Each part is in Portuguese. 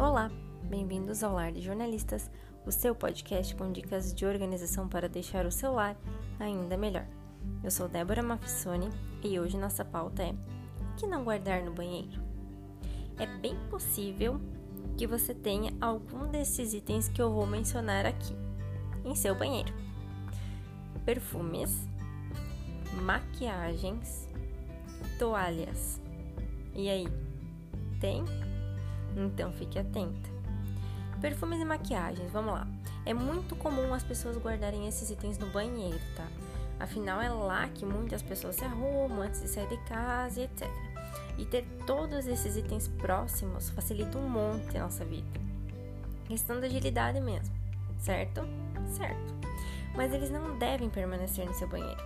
Olá, bem-vindos ao Lar de Jornalistas, o seu podcast com dicas de organização para deixar o seu lar ainda melhor. Eu sou Débora Mafissoni e hoje nossa pauta é o que não guardar no banheiro. É bem possível que você tenha algum desses itens que eu vou mencionar aqui em seu banheiro: perfumes, maquiagens, toalhas. E aí, tem? Então fique atenta. Perfumes e maquiagens, vamos lá. É muito comum as pessoas guardarem esses itens no banheiro, tá? Afinal, é lá que muitas pessoas se arrumam antes de sair de casa e etc. E ter todos esses itens próximos facilita um monte a nossa vida. Questão da agilidade mesmo, certo? Certo. Mas eles não devem permanecer no seu banheiro.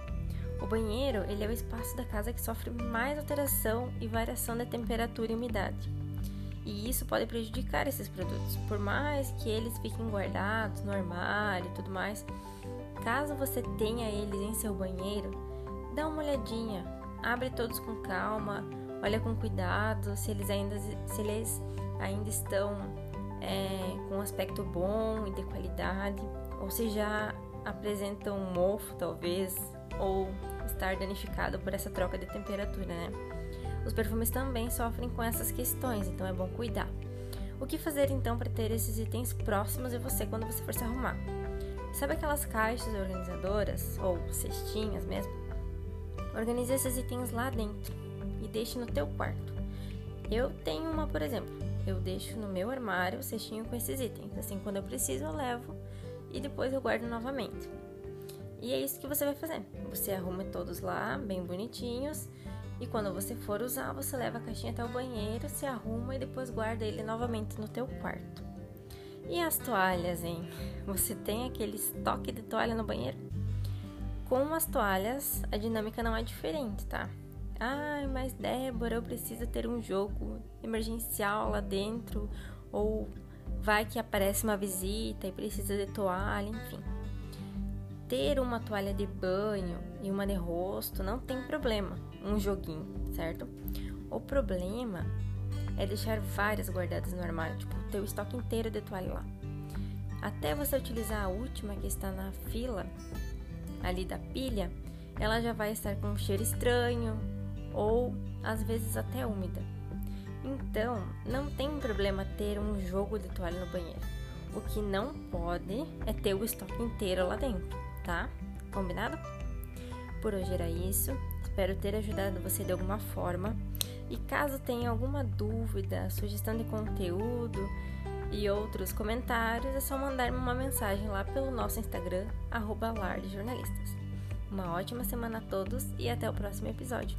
O banheiro ele é o espaço da casa que sofre mais alteração e variação da temperatura e umidade e isso pode prejudicar esses produtos. Por mais que eles fiquem guardados no armário e tudo mais, caso você tenha eles em seu banheiro, dá uma olhadinha, abre todos com calma, olha com cuidado se eles ainda, se eles ainda estão é, com um aspecto bom e de qualidade, ou se já apresentam um mofo talvez, ou estar danificado por essa troca de temperatura, né? Os perfumes também sofrem com essas questões, então é bom cuidar. O que fazer então para ter esses itens próximos de você quando você for se arrumar? Sabe aquelas caixas organizadoras ou cestinhas mesmo? Organize esses itens lá dentro e deixe no teu quarto. Eu tenho uma, por exemplo. Eu deixo no meu armário o cestinho com esses itens. Assim, quando eu preciso, eu levo e depois eu guardo novamente. E é isso que você vai fazer. Você arruma todos lá, bem bonitinhos, e quando você for usar, você leva a caixinha até o banheiro, se arruma e depois guarda ele novamente no teu quarto. E as toalhas, hein? Você tem aquele estoque de toalha no banheiro? Com as toalhas, a dinâmica não é diferente, tá? Ai, mas Débora, eu preciso ter um jogo emergencial lá dentro, ou vai que aparece uma visita e precisa de toalha, enfim. Ter uma toalha de banho e uma de rosto não tem problema, um joguinho, certo? O problema é deixar várias guardadas no armário, tipo, o estoque inteiro de toalha lá. Até você utilizar a última que está na fila ali da pilha, ela já vai estar com um cheiro estranho ou às vezes até úmida. Então, não tem problema ter um jogo de toalha no banheiro. O que não pode é ter o estoque inteiro lá dentro, tá? Combinado? Por hoje era isso. Espero ter ajudado você de alguma forma. E caso tenha alguma dúvida, sugestão de conteúdo e outros comentários, é só mandar-me uma mensagem lá pelo nosso Instagram, arroba Uma ótima semana a todos e até o próximo episódio.